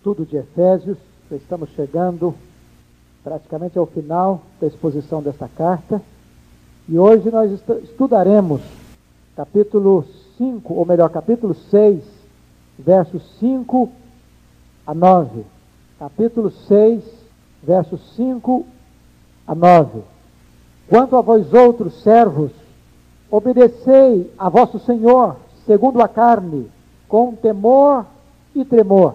estudo de Efésios. Estamos chegando praticamente ao final da exposição desta carta. E hoje nós estudaremos capítulo 5, ou melhor, capítulo 6, versos 5 a 9. Capítulo 6, versos 5 a 9. Quanto a vós outros servos, obedecei a vosso Senhor, segundo a carne, com temor e tremor,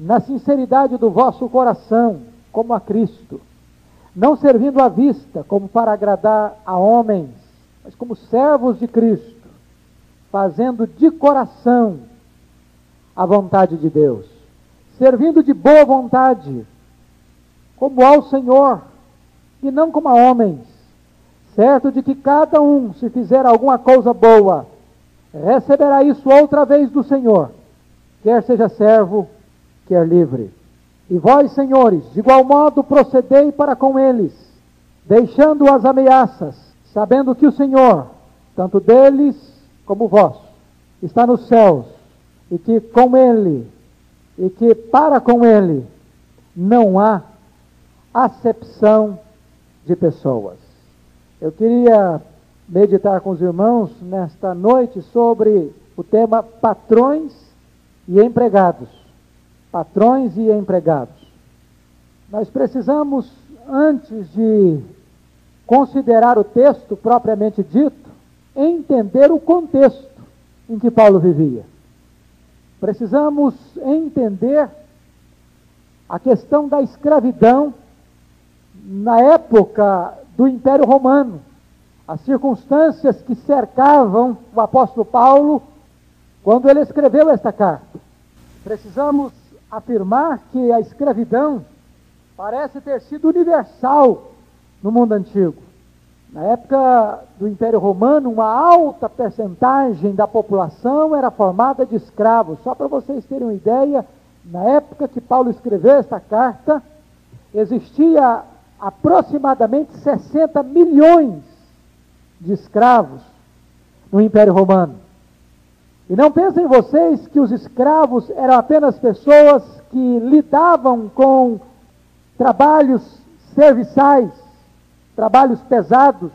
na sinceridade do vosso coração, como a Cristo, não servindo à vista como para agradar a homens, mas como servos de Cristo, fazendo de coração a vontade de Deus, servindo de boa vontade, como ao Senhor, e não como a homens, certo de que cada um, se fizer alguma coisa boa, receberá isso outra vez do Senhor, quer seja servo, quer livre. E vós, senhores, de igual modo procedei para com eles, deixando as ameaças, sabendo que o Senhor, tanto deles como vós, está nos céus, e que com ele, e que para com ele, não há acepção de pessoas. Eu queria meditar com os irmãos nesta noite sobre o tema patrões e empregados. Patrões e empregados. Nós precisamos, antes de considerar o texto propriamente dito, entender o contexto em que Paulo vivia. Precisamos entender a questão da escravidão na época do Império Romano as circunstâncias que cercavam o apóstolo Paulo quando ele escreveu esta carta. Precisamos afirmar que a escravidão parece ter sido universal no mundo antigo. Na época do Império Romano, uma alta percentagem da população era formada de escravos. Só para vocês terem uma ideia, na época que Paulo escreveu esta carta, existia aproximadamente 60 milhões de escravos no Império Romano. E não pensem vocês que os escravos eram apenas pessoas que lidavam com trabalhos serviçais, trabalhos pesados.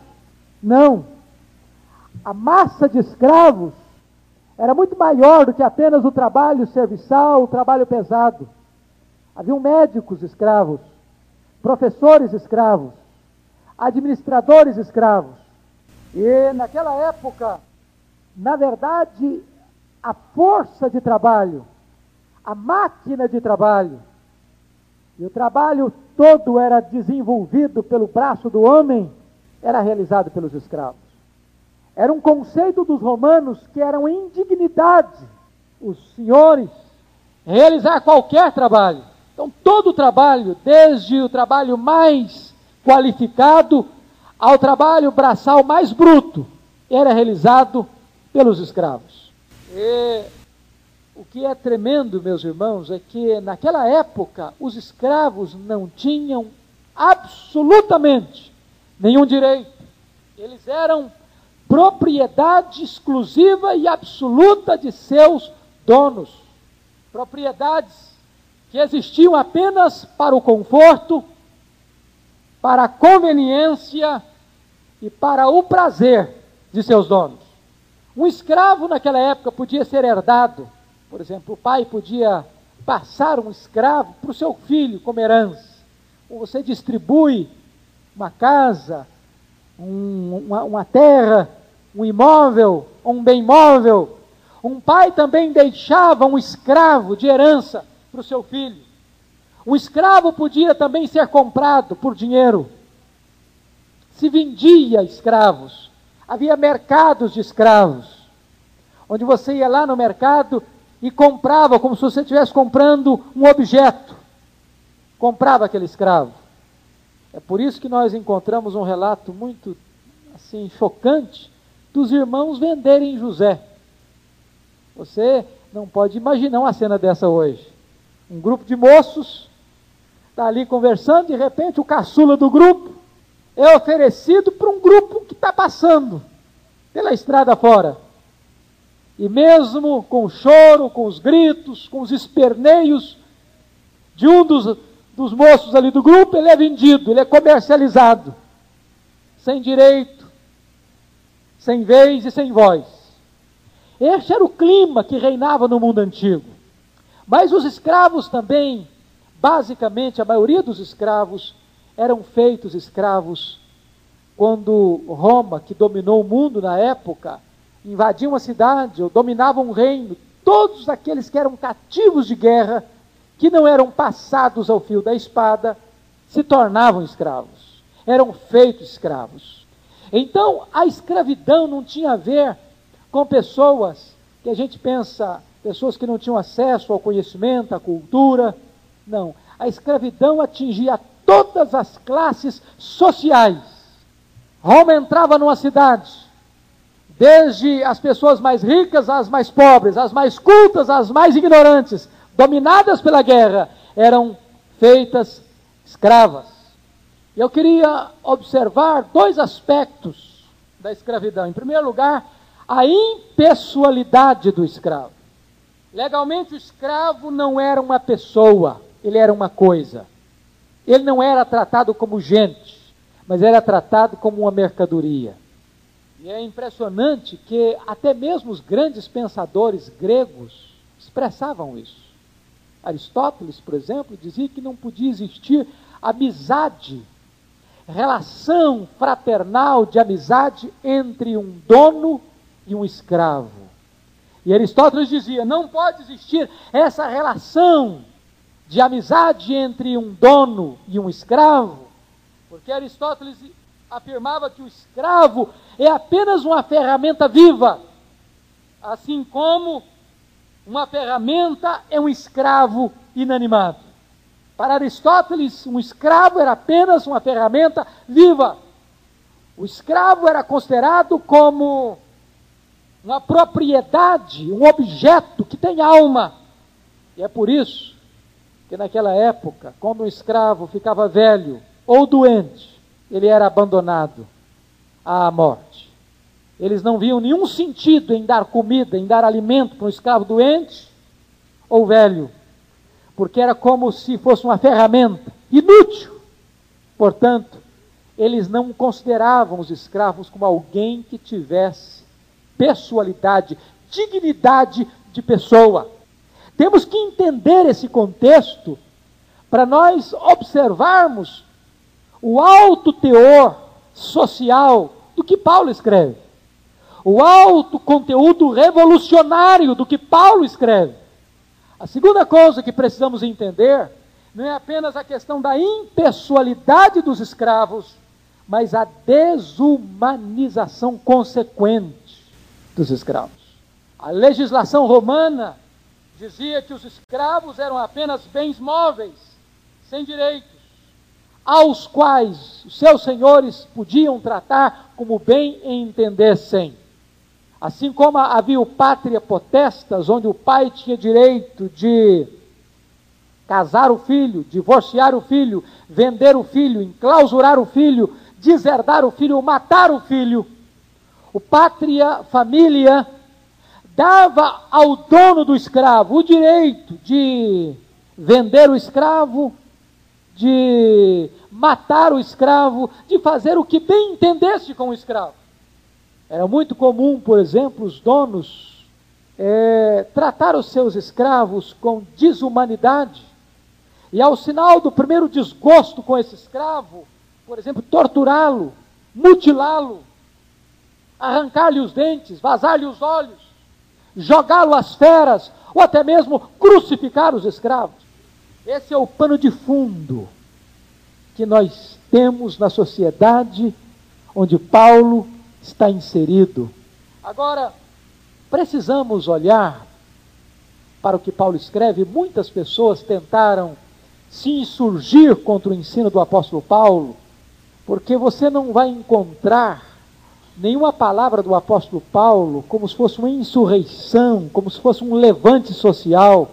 Não. A massa de escravos era muito maior do que apenas o trabalho serviçal, o trabalho pesado. Haviam médicos escravos, professores escravos, administradores escravos, e naquela época, na verdade, a força de trabalho, a máquina de trabalho, e o trabalho todo era desenvolvido pelo braço do homem, era realizado pelos escravos. Era um conceito dos romanos que era uma indignidade os senhores realizar qualquer trabalho. Então, todo o trabalho, desde o trabalho mais qualificado ao trabalho braçal mais bruto, era realizado pelos escravos. E o que é tremendo, meus irmãos, é que naquela época os escravos não tinham absolutamente nenhum direito. Eles eram propriedade exclusiva e absoluta de seus donos. Propriedades que existiam apenas para o conforto, para a conveniência e para o prazer de seus donos. Um escravo naquela época podia ser herdado, por exemplo, o pai podia passar um escravo para o seu filho como herança. Ou você distribui uma casa, um, uma, uma terra, um imóvel, um bem móvel. Um pai também deixava um escravo de herança para o seu filho. O escravo podia também ser comprado por dinheiro. Se vendia escravos. Havia mercados de escravos. Onde você ia lá no mercado e comprava como se você estivesse comprando um objeto. Comprava aquele escravo. É por isso que nós encontramos um relato muito assim chocante dos irmãos venderem José. Você não pode imaginar uma cena dessa hoje. Um grupo de moços está ali conversando, de repente o caçula do grupo é oferecido para um grupo que está passando pela estrada fora. E mesmo com o choro, com os gritos, com os esperneios, de um dos, dos moços ali do grupo, ele é vendido, ele é comercializado, sem direito, sem vez e sem voz. Este era o clima que reinava no mundo antigo. Mas os escravos também, basicamente, a maioria dos escravos eram feitos escravos quando Roma, que dominou o mundo na época, invadia uma cidade ou dominava um reino, todos aqueles que eram cativos de guerra, que não eram passados ao fio da espada, se tornavam escravos, eram feitos escravos. Então, a escravidão não tinha a ver com pessoas que a gente pensa, pessoas que não tinham acesso ao conhecimento, à cultura. Não. A escravidão atingia todas as classes sociais. Roma entrava numa cidade, desde as pessoas mais ricas às mais pobres, as mais cultas às mais ignorantes, dominadas pela guerra, eram feitas escravas. Eu queria observar dois aspectos da escravidão. Em primeiro lugar, a impessoalidade do escravo. Legalmente, o escravo não era uma pessoa, ele era uma coisa. Ele não era tratado como gente, mas era tratado como uma mercadoria. E é impressionante que até mesmo os grandes pensadores gregos expressavam isso. Aristóteles, por exemplo, dizia que não podia existir amizade, relação fraternal de amizade entre um dono e um escravo. E Aristóteles dizia: não pode existir essa relação de amizade entre um dono e um escravo, porque Aristóteles afirmava que o escravo é apenas uma ferramenta viva, assim como uma ferramenta é um escravo inanimado. Para Aristóteles, um escravo era apenas uma ferramenta viva. O escravo era considerado como uma propriedade, um objeto que tem alma. E é por isso que naquela época, quando um escravo ficava velho ou doente, ele era abandonado à morte. Eles não viam nenhum sentido em dar comida, em dar alimento para um escravo doente ou velho, porque era como se fosse uma ferramenta inútil. Portanto, eles não consideravam os escravos como alguém que tivesse pessoalidade, dignidade de pessoa. Temos que entender esse contexto para nós observarmos o alto teor social do que Paulo escreve, o alto conteúdo revolucionário do que Paulo escreve. A segunda coisa que precisamos entender não é apenas a questão da impessoalidade dos escravos, mas a desumanização consequente dos escravos. A legislação romana dizia que os escravos eram apenas bens móveis, sem direitos, aos quais os seus senhores podiam tratar como bem entendessem. Assim como havia o pátria potestas, onde o pai tinha direito de casar o filho, divorciar o filho, vender o filho, enclausurar o filho, deserdar o filho, matar o filho o pátria família dava ao dono do escravo o direito de vender o escravo, de matar o escravo, de fazer o que bem entendesse com o escravo. Era muito comum, por exemplo, os donos é, tratar os seus escravos com desumanidade. E ao sinal do primeiro desgosto com esse escravo, por exemplo, torturá-lo, mutilá-lo, arrancar-lhe os dentes, vazar-lhe os olhos, jogá-lo às feras, ou até mesmo crucificar os escravos. Esse é o pano de fundo que nós temos na sociedade onde Paulo está inserido. Agora, precisamos olhar para o que Paulo escreve. Muitas pessoas tentaram se insurgir contra o ensino do apóstolo Paulo, porque você não vai encontrar nenhuma palavra do apóstolo Paulo como se fosse uma insurreição, como se fosse um levante social,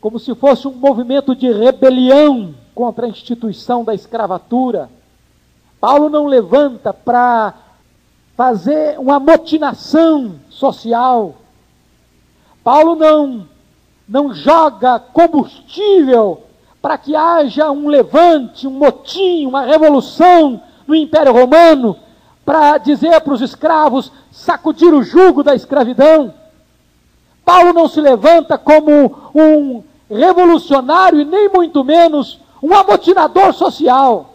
como se fosse um movimento de rebelião contra a instituição da escravatura. Paulo não levanta para fazer uma motinação social. Paulo não não joga combustível para que haja um levante, um motim, uma revolução no Império Romano, para dizer para os escravos sacudir o jugo da escravidão. Paulo não se levanta como um revolucionário e nem muito menos um amotinador social.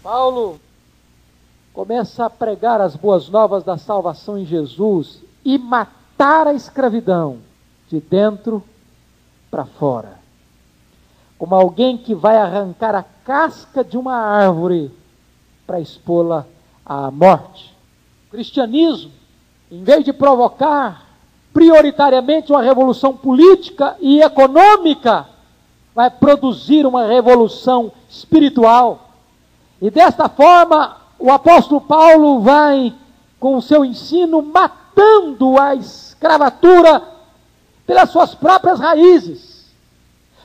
Paulo começa a pregar as boas novas da salvação em Jesus e matar a escravidão de dentro para fora. Como alguém que vai arrancar a casca de uma árvore para expô-la à morte. O cristianismo, em vez de provocar prioritariamente uma revolução política e econômica, vai produzir uma revolução espiritual. E desta forma, o apóstolo Paulo vai, com o seu ensino, matando a escravatura pelas suas próprias raízes,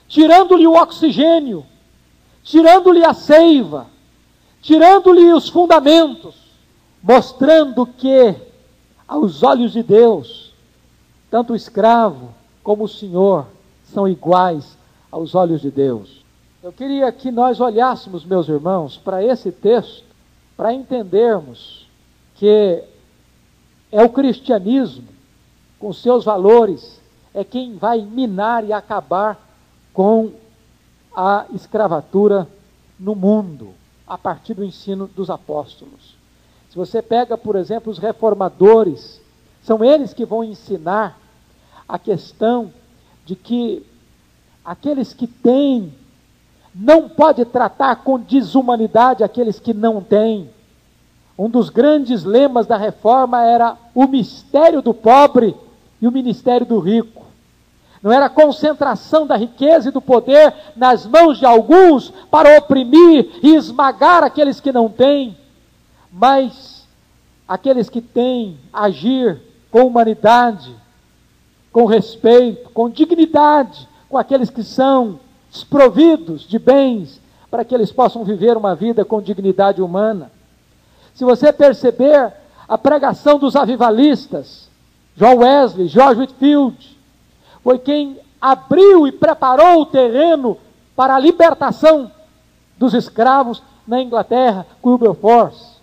tirando-lhe o oxigênio, tirando-lhe a seiva, tirando-lhe os fundamentos, mostrando que, aos olhos de Deus, tanto o escravo como o senhor são iguais aos olhos de Deus. Eu queria que nós olhássemos, meus irmãos, para esse texto, para entendermos que é o cristianismo, com seus valores, é quem vai minar e acabar com a escravatura no mundo, a partir do ensino dos apóstolos. Se você pega, por exemplo, os reformadores, são eles que vão ensinar a questão de que Aqueles que têm, não pode tratar com desumanidade aqueles que não têm. Um dos grandes lemas da reforma era o mistério do pobre e o ministério do rico. Não era a concentração da riqueza e do poder nas mãos de alguns para oprimir e esmagar aqueles que não têm, mas aqueles que têm agir com humanidade, com respeito, com dignidade, com aqueles que são desprovidos de bens, para que eles possam viver uma vida com dignidade humana. Se você perceber a pregação dos avivalistas, John Wesley, George Whitfield, foi quem abriu e preparou o terreno para a libertação dos escravos na Inglaterra, com Wilberforce.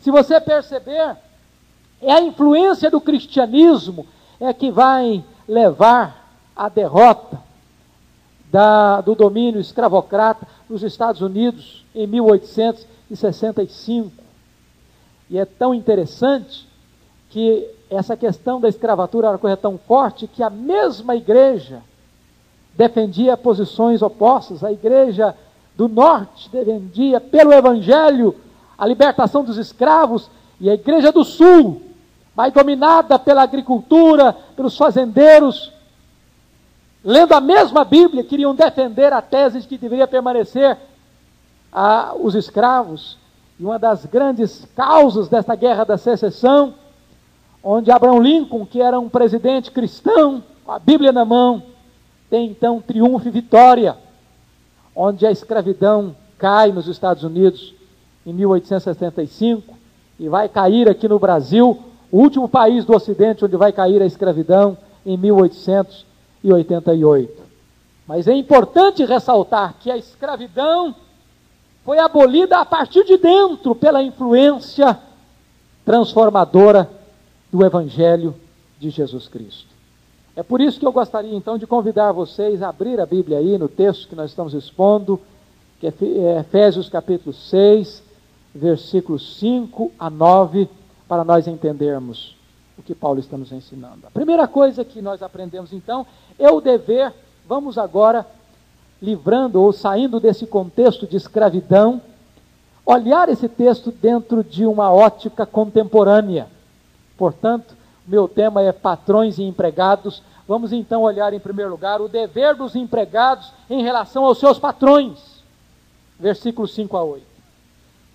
Se você perceber, é a influência do cristianismo é que vai levar a derrota da, do domínio escravocrata nos Estados Unidos em 1865. E é tão interessante que essa questão da escravatura era uma coisa tão forte que a mesma igreja defendia posições opostas. A igreja do norte defendia pelo evangelho a libertação dos escravos e a igreja do sul, mais dominada pela agricultura, pelos fazendeiros, lendo a mesma Bíblia, queriam defender a tese de que deveria permanecer a, os escravos. E uma das grandes causas desta guerra da secessão, onde Abraham Lincoln, que era um presidente cristão, com a Bíblia na mão, tem então triunfo e vitória, onde a escravidão cai nos Estados Unidos em 1875 e vai cair aqui no Brasil, o último país do Ocidente onde vai cair a escravidão em 1800 e 88. Mas é importante ressaltar que a escravidão foi abolida a partir de dentro pela influência transformadora do Evangelho de Jesus Cristo. É por isso que eu gostaria então de convidar vocês a abrir a Bíblia aí no texto que nós estamos expondo, que é, é Efésios capítulo 6, versículos 5 a 9, para nós entendermos o que Paulo está nos ensinando. A primeira coisa que nós aprendemos então é o dever, vamos agora, livrando ou saindo desse contexto de escravidão, olhar esse texto dentro de uma ótica contemporânea. Portanto, meu tema é patrões e empregados. Vamos então olhar em primeiro lugar o dever dos empregados em relação aos seus patrões. Versículos 5 a 8.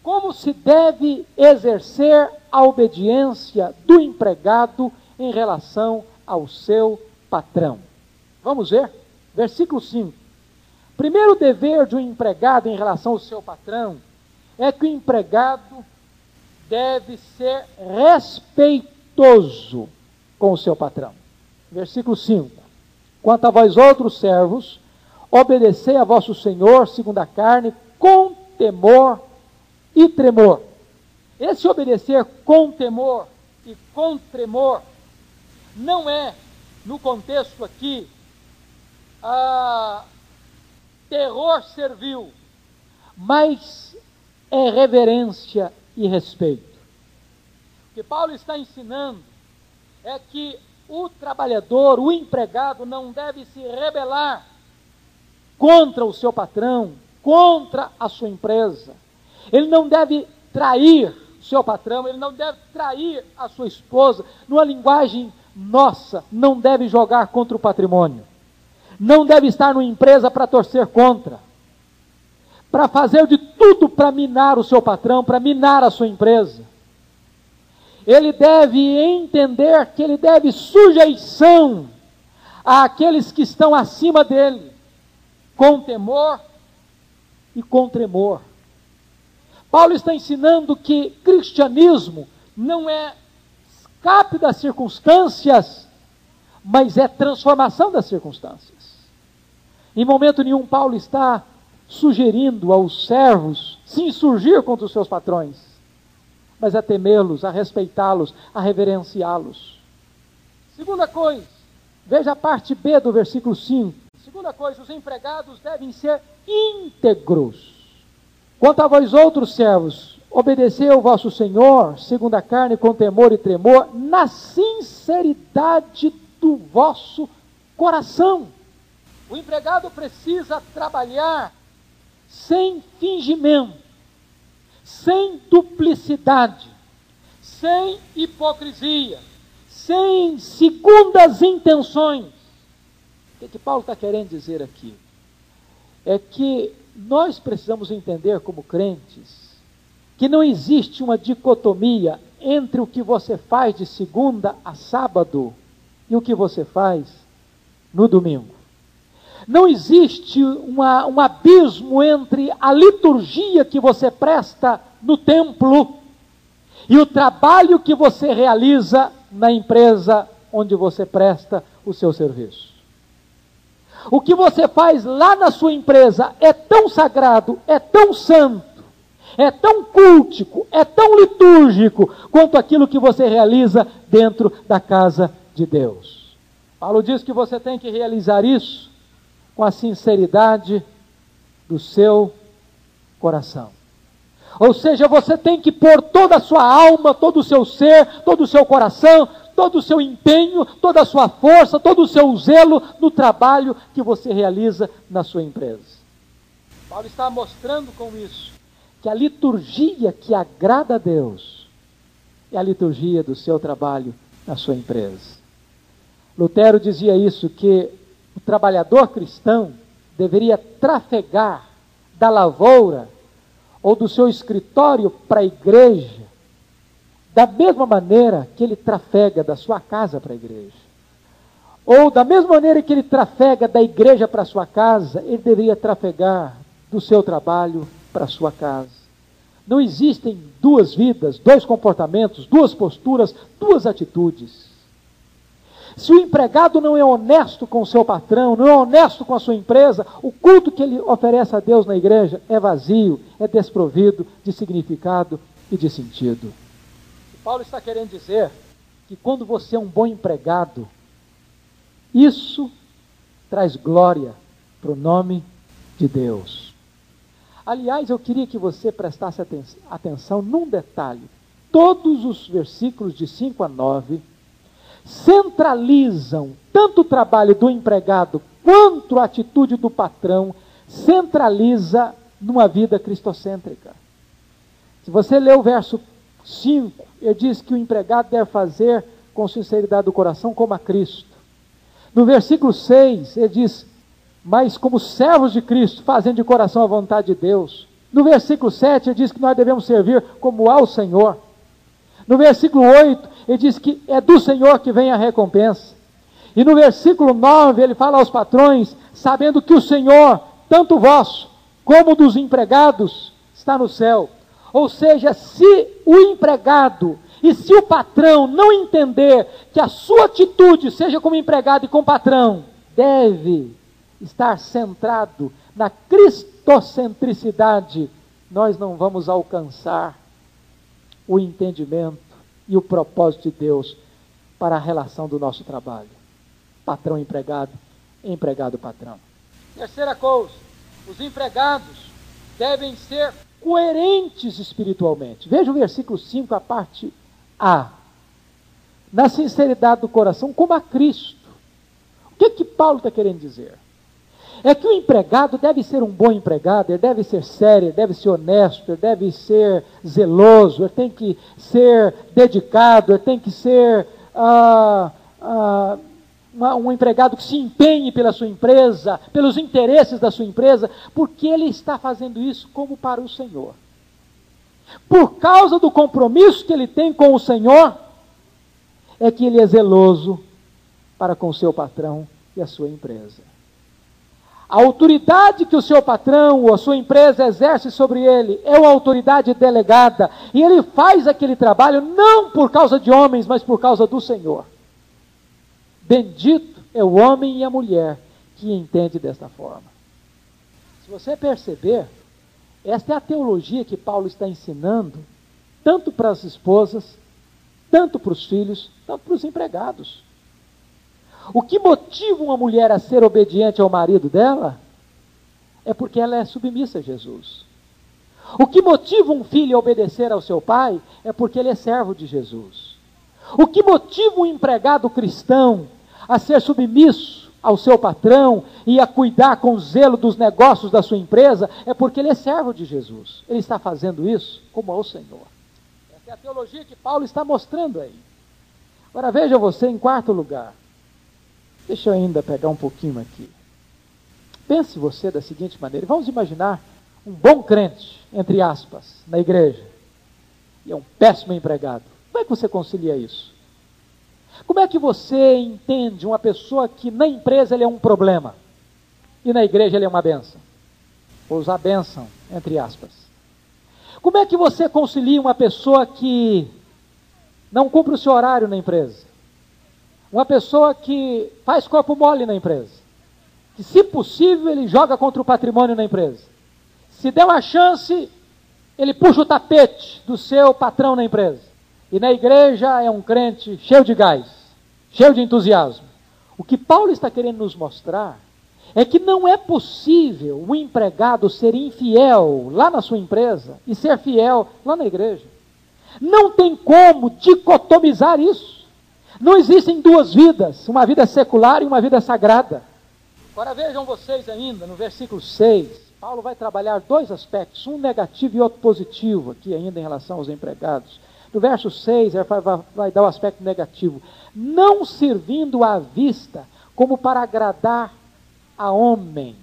Como se deve exercer a obediência do empregado em relação ao seu patrão? Vamos ver? Versículo 5. Primeiro dever de um empregado em relação ao seu patrão é que o empregado deve ser respeitoso com o seu patrão. Versículo 5. Quanto a vós outros servos, obedecei a vosso Senhor, segundo a carne, com temor e tremor. Esse obedecer com temor e com tremor não é, no contexto aqui, terror servil, mas é reverência e respeito. Que Paulo está ensinando é que o trabalhador, o empregado, não deve se rebelar contra o seu patrão, contra a sua empresa. Ele não deve trair o seu patrão, ele não deve trair a sua esposa. Numa linguagem nossa, não deve jogar contra o patrimônio. Não deve estar numa empresa para torcer contra. Para fazer de tudo para minar o seu patrão, para minar a sua empresa. Ele deve entender que ele deve sujeição àqueles que estão acima dele com temor e com tremor. Paulo está ensinando que cristianismo não é escape das circunstâncias, mas é transformação das circunstâncias. Em momento nenhum, Paulo está sugerindo aos servos se insurgir contra os seus patrões, mas a temê-los, a respeitá-los, a reverenciá-los. Segunda coisa, veja a parte B do versículo 5. Segunda coisa, os empregados devem ser íntegros. Quanto a vós outros servos, obedecei o vosso Senhor, segundo a carne, com temor e tremor, na sinceridade do vosso coração. O empregado precisa trabalhar sem fingimento, sem duplicidade, sem hipocrisia, sem segundas intenções. O que, que Paulo está querendo dizer aqui? É que nós precisamos entender, como crentes, que não existe uma dicotomia entre o que você faz de segunda a sábado e o que você faz no domingo. Não existe uma, um abismo entre a liturgia que você presta no templo e o trabalho que você realiza na empresa onde você presta o seu serviço. O que você faz lá na sua empresa é tão sagrado, é tão santo, é tão cultico, é tão litúrgico quanto aquilo que você realiza dentro da casa de Deus. Paulo diz que você tem que realizar isso com a sinceridade do seu coração. Ou seja, você tem que pôr toda a sua alma, todo o seu ser, todo o seu coração, todo o seu empenho, toda a sua força, todo o seu zelo no trabalho que você realiza na sua empresa. Paulo está mostrando com isso que a liturgia que agrada a Deus é a liturgia do seu trabalho na sua empresa. Lutero dizia isso que trabalhador cristão deveria trafegar da lavoura ou do seu escritório para a igreja da mesma maneira que ele trafega da sua casa para a igreja. Ou da mesma maneira que ele trafega da igreja para a sua casa, ele deveria trafegar do seu trabalho para a sua casa. Não existem duas vidas, dois comportamentos, duas posturas, duas atitudes. Se o empregado não é honesto com o seu patrão, não é honesto com a sua empresa, o culto que ele oferece a Deus na igreja é vazio, é desprovido de significado e de sentido. Paulo está querendo dizer que quando você é um bom empregado, isso traz glória para o nome de Deus. Aliás, eu queria que você prestasse atenção num detalhe. Todos os versículos de 5 a 9 centralizam tanto o trabalho do empregado quanto a atitude do patrão, centraliza numa vida cristocêntrica. Se você ler o verso 5, ele diz que o empregado deve fazer com sinceridade do coração como a Cristo. No versículo 6, ele diz: Mas como servos de Cristo, fazendo de coração a vontade de Deus. No versículo 7, ele diz que nós devemos servir como ao Senhor. No versículo 8, ele diz que é do Senhor que vem a recompensa. E no versículo 9, ele fala aos patrões, sabendo que o Senhor, tanto vosso como dos empregados, está no céu. Ou seja, se o empregado e se o patrão não entender que a sua atitude, seja como empregado e como patrão, deve estar centrado na cristocentricidade, nós não vamos alcançar o entendimento e o propósito de Deus para a relação do nosso trabalho. Patrão empregado, empregado patrão. Terceira coisa, os empregados devem ser coerentes espiritualmente. Veja o versículo 5, a parte A. Na sinceridade do coração, como a Cristo. O que, que Paulo está querendo dizer? É que o empregado deve ser um bom empregado, ele deve ser sério, ele deve ser honesto, ele deve ser zeloso, ele tem que ser dedicado, ele tem que ser ah, ah, um empregado que se empenhe pela sua empresa, pelos interesses da sua empresa, porque ele está fazendo isso como para o Senhor. Por causa do compromisso que ele tem com o Senhor, é que ele é zeloso para com o seu patrão e a sua empresa. A autoridade que o seu patrão ou a sua empresa exerce sobre ele é uma autoridade delegada, e ele faz aquele trabalho não por causa de homens, mas por causa do Senhor. Bendito é o homem e a mulher que entende desta forma. Se você perceber, esta é a teologia que Paulo está ensinando, tanto para as esposas, tanto para os filhos, tanto para os empregados. O que motiva uma mulher a ser obediente ao marido dela é porque ela é submissa a Jesus. O que motiva um filho a obedecer ao seu pai é porque ele é servo de Jesus. O que motiva um empregado cristão a ser submisso ao seu patrão e a cuidar com zelo dos negócios da sua empresa, é porque ele é servo de Jesus. Ele está fazendo isso como ao Senhor. Essa é a teologia que Paulo está mostrando aí. Agora veja você em quarto lugar. Deixa eu ainda pegar um pouquinho aqui. Pense você da seguinte maneira: vamos imaginar um bom crente, entre aspas, na igreja, e é um péssimo empregado. Como é que você concilia isso? Como é que você entende uma pessoa que na empresa ele é um problema e na igreja ele é uma benção? Vou usar benção, entre aspas. Como é que você concilia uma pessoa que não cumpre o seu horário na empresa? Uma pessoa que faz corpo mole na empresa? Que, se possível, ele joga contra o patrimônio na empresa? Se der uma chance, ele puxa o tapete do seu patrão na empresa? E na igreja é um crente cheio de gás, cheio de entusiasmo. O que Paulo está querendo nos mostrar é que não é possível o empregado ser infiel lá na sua empresa e ser fiel lá na igreja. Não tem como dicotomizar isso. Não existem duas vidas, uma vida secular e uma vida sagrada. Agora vejam vocês ainda no versículo 6, Paulo vai trabalhar dois aspectos, um negativo e outro positivo aqui ainda em relação aos empregados. No verso 6, ele vai, dar o aspecto negativo. Não servindo à vista como para agradar a homens,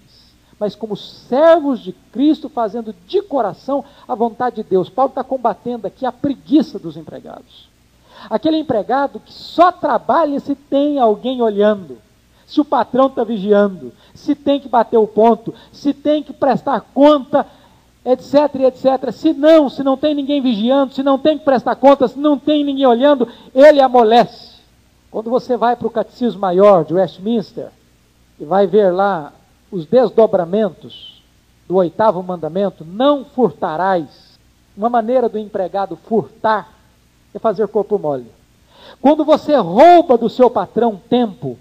mas como servos de Cristo, fazendo de coração a vontade de Deus. Paulo está combatendo aqui a preguiça dos empregados. Aquele empregado que só trabalha se tem alguém olhando, se o patrão está vigiando, se tem que bater o ponto, se tem que prestar conta etc, etc. Se não, se não tem ninguém vigiando, se não tem que prestar conta, se não tem ninguém olhando, ele amolece. Quando você vai para o Catecismo Maior de Westminster e vai ver lá os desdobramentos do oitavo mandamento, não furtarás. Uma maneira do empregado furtar é fazer corpo mole. Quando você rouba do seu patrão tempo,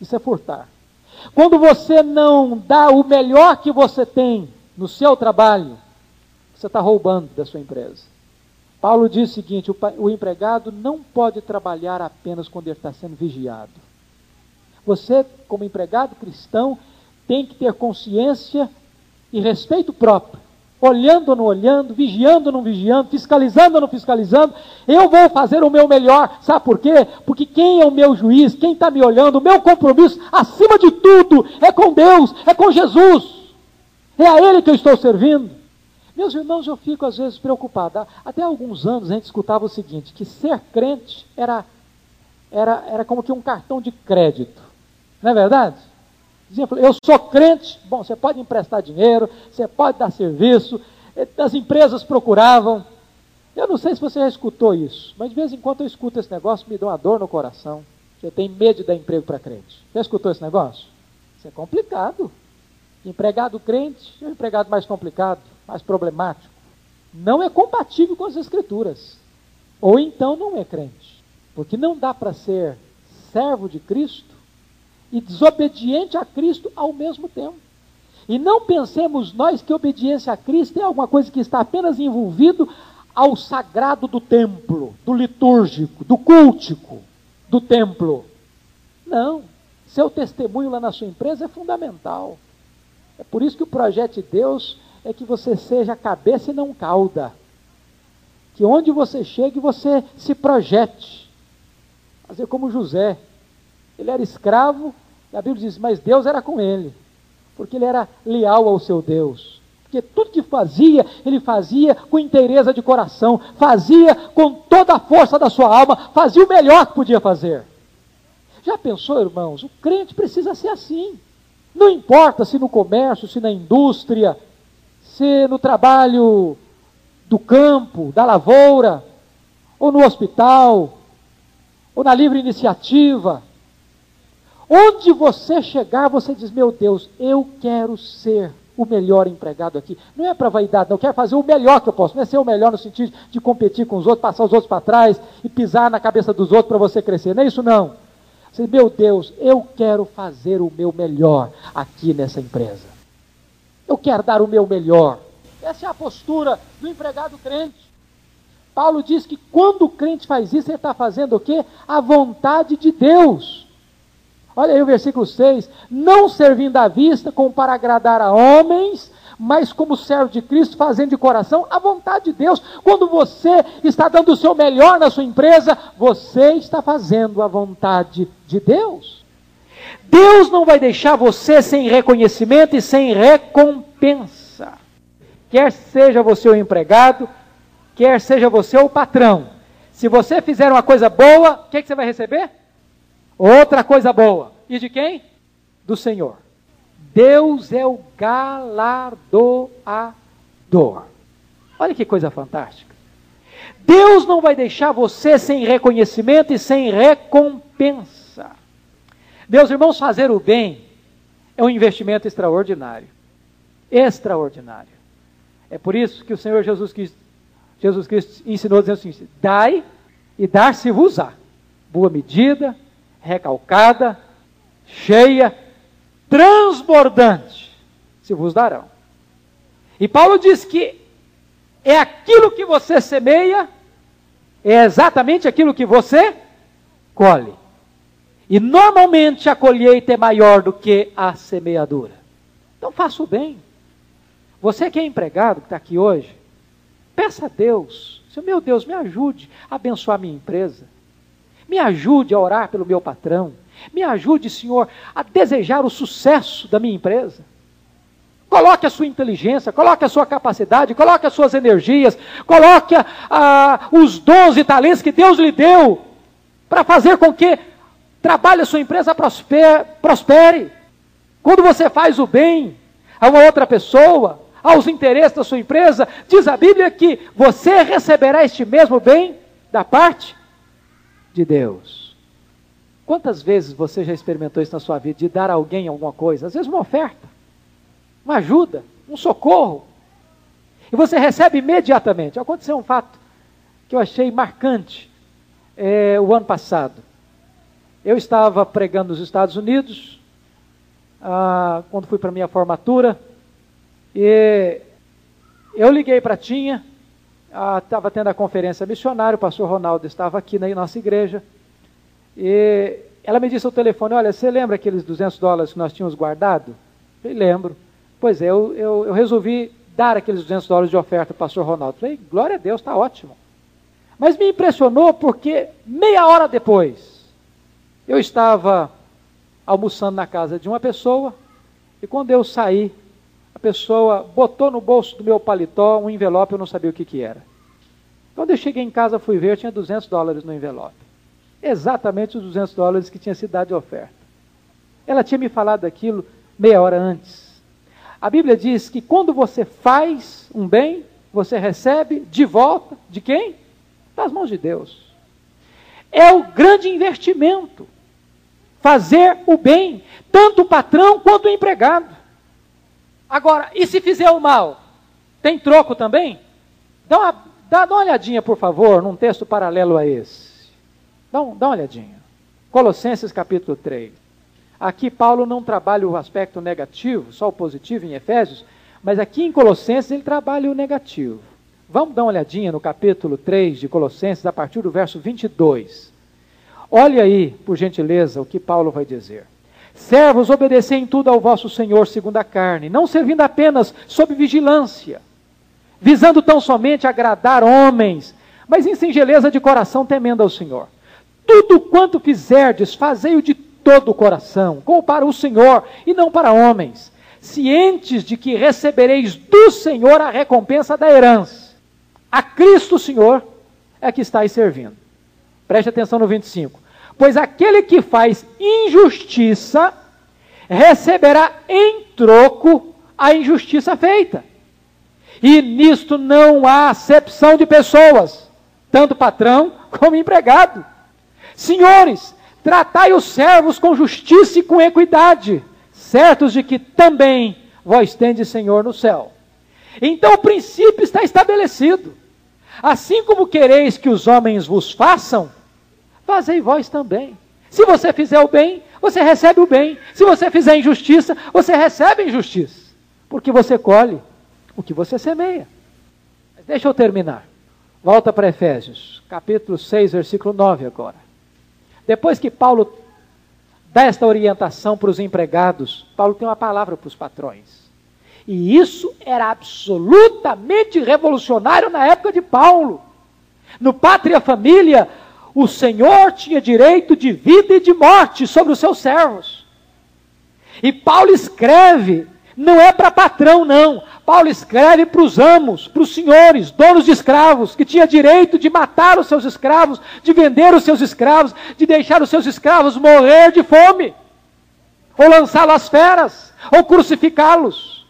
isso é furtar. Quando você não dá o melhor que você tem no seu trabalho, você está roubando da sua empresa. Paulo diz o seguinte: o, o empregado não pode trabalhar apenas quando ele está sendo vigiado. Você, como empregado cristão, tem que ter consciência e respeito próprio. Olhando ou não olhando, vigiando ou não vigiando, fiscalizando ou não fiscalizando, eu vou fazer o meu melhor. Sabe por quê? Porque quem é o meu juiz, quem está me olhando, o meu compromisso, acima de tudo, é com Deus, é com Jesus. É a Ele que eu estou servindo. Meus irmãos, eu fico às vezes preocupado. Até alguns anos a gente escutava o seguinte: que ser crente era, era, era como que um cartão de crédito. Não é verdade? Dizia, eu sou crente, bom, você pode emprestar dinheiro, você pode dar serviço, eh, as empresas procuravam. Eu não sei se você já escutou isso, mas de vez em quando eu escuto esse negócio, me dá uma dor no coração. Eu tenho medo de dar emprego para crente. Já escutou esse negócio? Isso é complicado. Empregado crente é um empregado mais complicado, mais problemático. Não é compatível com as Escrituras. Ou então não é crente. Porque não dá para ser servo de Cristo e desobediente a Cristo ao mesmo tempo. E não pensemos nós que obediência a Cristo é alguma coisa que está apenas envolvido ao sagrado do templo, do litúrgico, do cultico do templo. Não. Seu testemunho lá na sua empresa é fundamental. É por isso que o projeto de Deus é que você seja cabeça e não cauda. Que onde você chegue, você se projete. Fazer como José. Ele era escravo, e a Bíblia diz, mas Deus era com ele. Porque ele era leal ao seu Deus. Porque tudo que fazia, ele fazia com inteireza de coração, fazia com toda a força da sua alma, fazia o melhor que podia fazer. Já pensou, irmãos? O crente precisa ser assim. Não importa se no comércio, se na indústria, se no trabalho do campo, da lavoura, ou no hospital, ou na livre iniciativa. Onde você chegar, você diz: Meu Deus, eu quero ser o melhor empregado aqui. Não é para vaidade, não. Eu quero fazer o melhor que eu posso. Não é ser o melhor no sentido de competir com os outros, passar os outros para trás e pisar na cabeça dos outros para você crescer. Não é isso, não. Você, meu Deus, eu quero fazer o meu melhor aqui nessa empresa. Eu quero dar o meu melhor. Essa é a postura do empregado crente. Paulo diz que quando o crente faz isso, ele está fazendo o quê? A vontade de Deus. Olha aí o versículo 6: Não servindo à vista como para agradar a homens, mas como servo de Cristo, fazendo de coração a vontade de Deus. Quando você está dando o seu melhor na sua empresa, você está fazendo a vontade de Deus. Deus não vai deixar você sem reconhecimento e sem recompensa. Quer seja você o empregado, quer seja você o patrão. Se você fizer uma coisa boa, o que, que você vai receber? Outra coisa boa. E de quem? Do Senhor. Deus é o galardoador. Olha que coisa fantástica. Deus não vai deixar você sem reconhecimento e sem recompensa. Meus irmãos, fazer o bem é um investimento extraordinário. Extraordinário. É por isso que o Senhor Jesus Cristo, Jesus Cristo ensinou dizendo assim: dai e dar-se-vos-á. Boa medida, recalcada, cheia, transbordante, se vos darão. E Paulo diz que é aquilo que você semeia, é exatamente aquilo que você colhe. E normalmente a colheita é maior do que a semeadura. Então faça o bem. Você que é empregado, que está aqui hoje, peça a Deus, meu Deus, me ajude a abençoar minha empresa. Me ajude a orar pelo meu patrão. Me ajude, Senhor, a desejar o sucesso da minha empresa. Coloque a sua inteligência, coloque a sua capacidade, coloque as suas energias, coloque a, a, os dons e talentos que Deus lhe deu para fazer com que trabalhe a sua empresa prospere, prospere. Quando você faz o bem a uma outra pessoa, aos interesses da sua empresa, diz a Bíblia que você receberá este mesmo bem da parte de Deus. Quantas vezes você já experimentou isso na sua vida, de dar a alguém alguma coisa? Às vezes uma oferta, uma ajuda, um socorro. E você recebe imediatamente. Aconteceu um fato que eu achei marcante é, o ano passado. Eu estava pregando nos Estados Unidos, ah, quando fui para minha formatura, e eu liguei para a Tinha, estava ah, tendo a conferência missionária, o pastor Ronaldo estava aqui na nossa igreja, e ela me disse ao telefone, olha, você lembra aqueles 200 dólares que nós tínhamos guardado? Eu lembro. Pois é, eu, eu, eu resolvi dar aqueles 200 dólares de oferta para o pastor Ronaldo. Falei, glória a Deus, está ótimo. Mas me impressionou porque meia hora depois, eu estava almoçando na casa de uma pessoa, e quando eu saí pessoa botou no bolso do meu paletó um envelope, eu não sabia o que, que era. Quando eu cheguei em casa, fui ver, tinha 200 dólares no envelope. Exatamente os 200 dólares que tinha sido dado de oferta. Ela tinha me falado aquilo meia hora antes. A Bíblia diz que quando você faz um bem, você recebe de volta de quem? Das mãos de Deus. É o grande investimento. fazer o bem, tanto o patrão quanto o empregado. Agora, e se fizer o mal? Tem troco também? Dá uma, dá, dá uma olhadinha, por favor, num texto paralelo a esse. Dá, um, dá uma olhadinha. Colossenses capítulo 3. Aqui Paulo não trabalha o aspecto negativo, só o positivo em Efésios, mas aqui em Colossenses ele trabalha o negativo. Vamos dar uma olhadinha no capítulo 3 de Colossenses, a partir do verso 22. Olhe aí, por gentileza, o que Paulo vai dizer. Servos, obedecei em tudo ao vosso Senhor segundo a carne, não servindo apenas sob vigilância, visando tão somente agradar homens, mas em singeleza de coração temendo ao Senhor. Tudo quanto fizerdes, fazei-o de todo o coração, como para o Senhor e não para homens, cientes de que recebereis do Senhor a recompensa da herança. A Cristo Senhor é que estáis servindo. Preste atenção no 25. Pois aquele que faz injustiça receberá em troco a injustiça feita. E nisto não há acepção de pessoas, tanto patrão como empregado. Senhores, tratai os servos com justiça e com equidade, certos de que também vós tendes Senhor no céu. Então o princípio está estabelecido. Assim como quereis que os homens vos façam, fazei vós também. Se você fizer o bem, você recebe o bem. Se você fizer injustiça, você recebe injustiça. Porque você colhe o que você semeia. Deixa eu terminar. Volta para Efésios, capítulo 6, versículo 9 agora. Depois que Paulo dá esta orientação para os empregados, Paulo tem uma palavra para os patrões. E isso era absolutamente revolucionário na época de Paulo. No Pátria Família, o Senhor tinha direito de vida e de morte sobre os seus servos. E Paulo escreve, não é para patrão, não. Paulo escreve para os amos, para os senhores, donos de escravos, que tinha direito de matar os seus escravos, de vender os seus escravos, de deixar os seus escravos morrer de fome, ou lançá-los às feras, ou crucificá-los.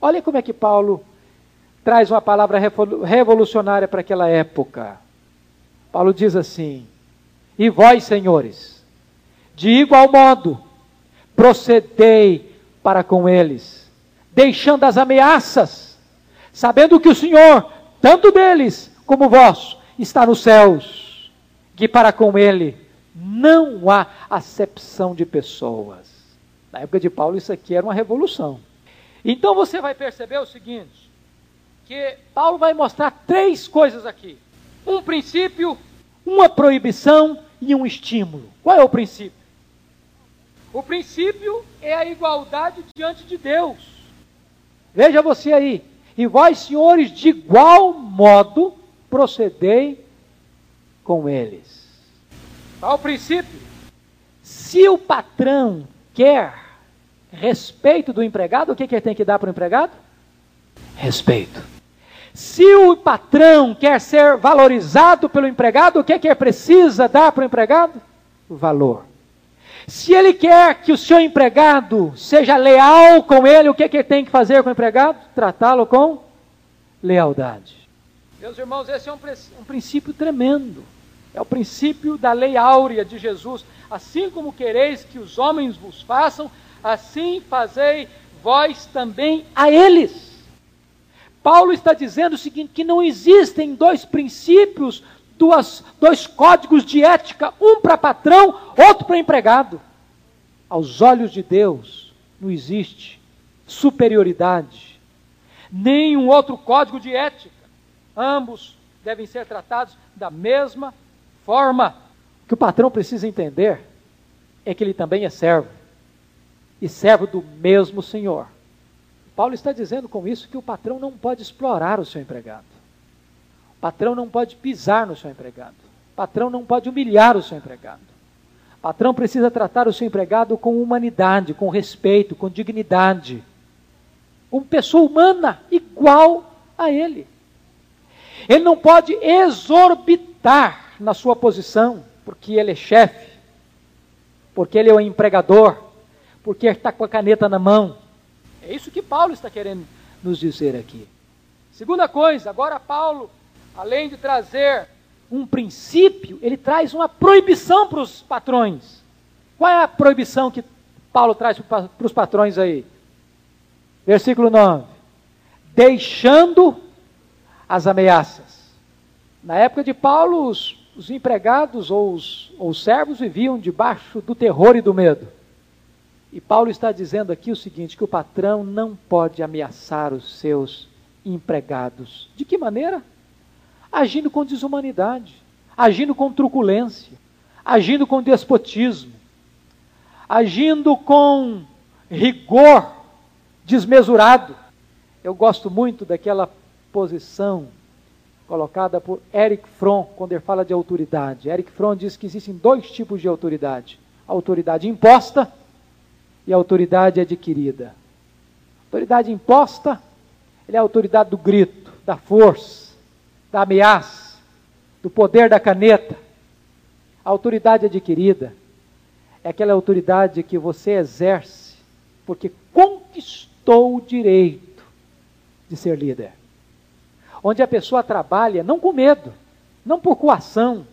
Olha como é que Paulo traz uma palavra revolucionária para aquela época. Paulo diz assim: E vós, senhores, de igual modo, procedei para com eles, deixando as ameaças, sabendo que o Senhor, tanto deles como vós, está nos céus, que para com ele não há acepção de pessoas. Na época de Paulo, isso aqui era uma revolução. Então você vai perceber o seguinte: que Paulo vai mostrar três coisas aqui um princípio, uma proibição e um estímulo. Qual é o princípio? O princípio é a igualdade diante de Deus. Veja você aí. E vós, senhores, de igual modo procedei com eles. Qual o princípio? Se o patrão quer respeito do empregado, o que, que ele tem que dar para o empregado? Respeito. Se o patrão quer ser valorizado pelo empregado, o que é que precisa dar para o empregado? Valor. Se ele quer que o seu empregado seja leal com ele, o que, é que ele tem que fazer com o empregado? Tratá-lo com lealdade. Meus irmãos, esse é um, um princípio tremendo. É o princípio da lei áurea de Jesus. Assim como quereis que os homens vos façam, assim fazei vós também a eles. Paulo está dizendo o seguinte: que não existem dois princípios, duas, dois códigos de ética, um para patrão, outro para empregado. Aos olhos de Deus, não existe superioridade, nenhum outro código de ética. Ambos devem ser tratados da mesma forma. O que o patrão precisa entender é que ele também é servo, e servo do mesmo Senhor. Paulo está dizendo com isso que o patrão não pode explorar o seu empregado. O patrão não pode pisar no seu empregado. O patrão não pode humilhar o seu empregado. O patrão precisa tratar o seu empregado com humanidade, com respeito, com dignidade. Como pessoa humana igual a ele. Ele não pode exorbitar na sua posição, porque ele é chefe, porque ele é o empregador, porque ele está com a caneta na mão é isso que Paulo está querendo nos dizer aqui. Segunda coisa, agora Paulo, além de trazer um princípio, ele traz uma proibição para os patrões. Qual é a proibição que Paulo traz para os patrões aí? Versículo 9: Deixando as ameaças. Na época de Paulo, os, os empregados ou os, ou os servos viviam debaixo do terror e do medo. E Paulo está dizendo aqui o seguinte: que o patrão não pode ameaçar os seus empregados. De que maneira? Agindo com desumanidade, agindo com truculência, agindo com despotismo, agindo com rigor desmesurado. Eu gosto muito daquela posição colocada por Eric Fromm quando ele fala de autoridade. Eric Fromm diz que existem dois tipos de autoridade: a autoridade imposta e autoridade adquirida. A autoridade imposta, ele é a autoridade do grito, da força, da ameaça, do poder da caneta. A autoridade adquirida é aquela autoridade que você exerce porque conquistou o direito de ser líder. Onde a pessoa trabalha não com medo, não por coação,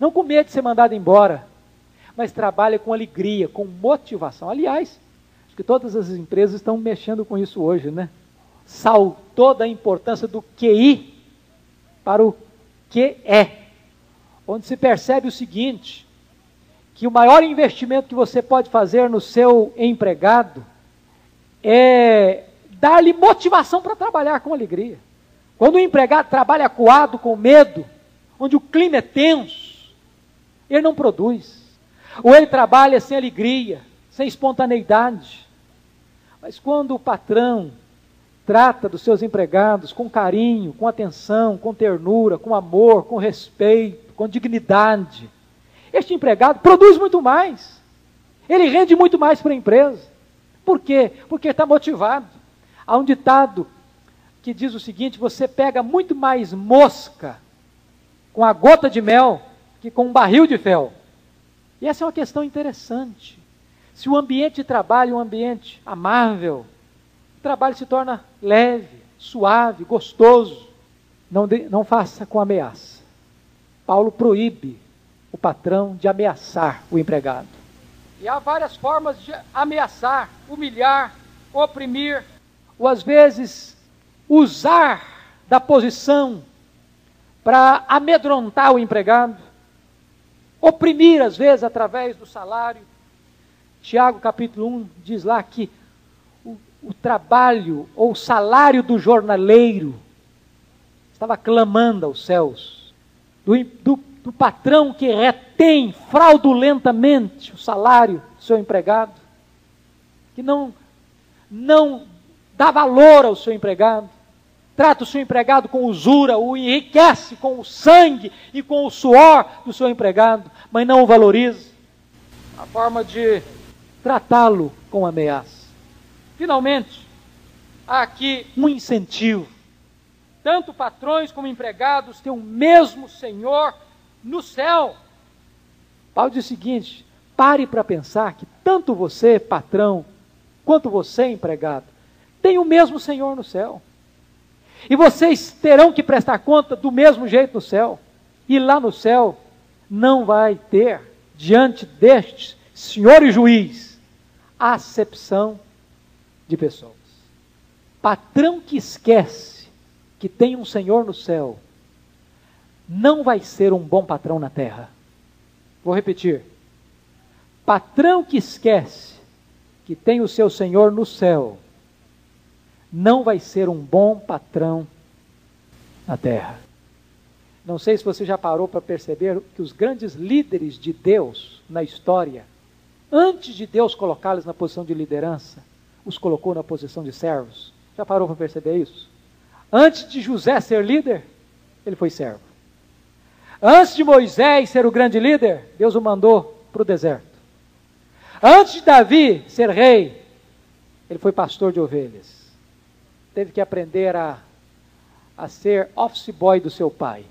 não com medo de ser mandado embora, mas trabalha com alegria, com motivação. Aliás, acho que todas as empresas estão mexendo com isso hoje, né? Saltou da importância do QI para o QE, onde se percebe o seguinte: que o maior investimento que você pode fazer no seu empregado é dar-lhe motivação para trabalhar com alegria. Quando o empregado trabalha coado, com medo, onde o clima é tenso, ele não produz. Ou ele trabalha sem alegria, sem espontaneidade. Mas quando o patrão trata dos seus empregados com carinho, com atenção, com ternura, com amor, com respeito, com dignidade, este empregado produz muito mais. Ele rende muito mais para a empresa. Por quê? Porque está motivado. Há um ditado que diz o seguinte: você pega muito mais mosca com a gota de mel que com um barril de fel. E essa é uma questão interessante. Se o ambiente de trabalho é um ambiente amável, o trabalho se torna leve, suave, gostoso. Não, de, não faça com ameaça. Paulo proíbe o patrão de ameaçar o empregado. E há várias formas de ameaçar, humilhar, oprimir, ou às vezes usar da posição para amedrontar o empregado oprimir às vezes através do salário. Tiago capítulo 1 diz lá que o, o trabalho ou o salário do jornaleiro estava clamando aos céus, do, do, do patrão que retém fraudulentamente o salário do seu empregado, que não, não dá valor ao seu empregado trata o seu empregado com usura, o enriquece com o sangue e com o suor do seu empregado, mas não o valoriza. A forma de tratá-lo com ameaça. Finalmente, há aqui um incentivo. Tanto patrões como empregados têm o mesmo Senhor no céu. Paulo diz o seguinte: pare para pensar que tanto você, patrão, quanto você, empregado, tem o mesmo Senhor no céu. E vocês terão que prestar conta do mesmo jeito no céu. E lá no céu não vai ter, diante deste Senhor e juiz, acepção de pessoas. Patrão que esquece que tem um Senhor no céu, não vai ser um bom patrão na terra. Vou repetir. Patrão que esquece que tem o seu Senhor no céu, não vai ser um bom patrão na terra. Não sei se você já parou para perceber que os grandes líderes de Deus na história, antes de Deus colocá-los na posição de liderança, os colocou na posição de servos. Já parou para perceber isso? Antes de José ser líder, ele foi servo. Antes de Moisés ser o grande líder, Deus o mandou para o deserto. Antes de Davi ser rei, ele foi pastor de ovelhas teve que aprender a, a ser office boy do seu pai,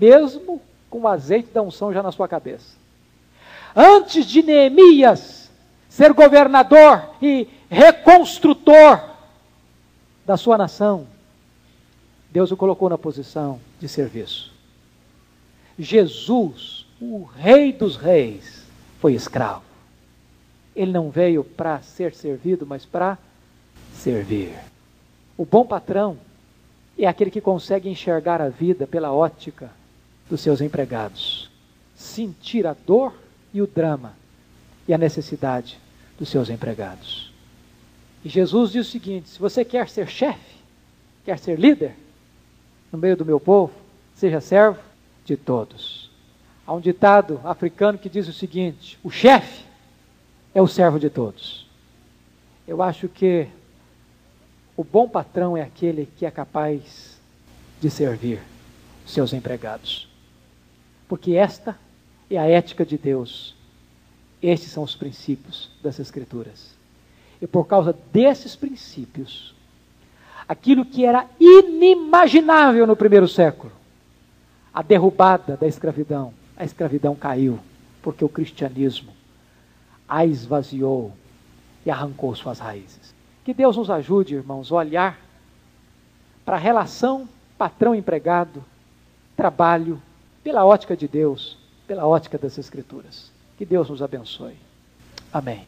mesmo com o azeite da unção já na sua cabeça. Antes de Neemias ser governador e reconstrutor da sua nação, Deus o colocou na posição de serviço. Jesus, o Rei dos Reis, foi escravo. Ele não veio para ser servido, mas para servir. O bom patrão é aquele que consegue enxergar a vida pela ótica dos seus empregados, sentir a dor e o drama e a necessidade dos seus empregados. E Jesus diz o seguinte: se você quer ser chefe, quer ser líder no meio do meu povo, seja servo de todos. Há um ditado africano que diz o seguinte: o chefe é o servo de todos. Eu acho que o bom patrão é aquele que é capaz de servir seus empregados. Porque esta é a ética de Deus. Estes são os princípios das Escrituras. E por causa desses princípios, aquilo que era inimaginável no primeiro século, a derrubada da escravidão, a escravidão caiu, porque o cristianismo a esvaziou e arrancou suas raízes. Que Deus nos ajude, irmãos, a olhar para a relação patrão-empregado, trabalho, pela ótica de Deus, pela ótica das Escrituras. Que Deus nos abençoe. Amém.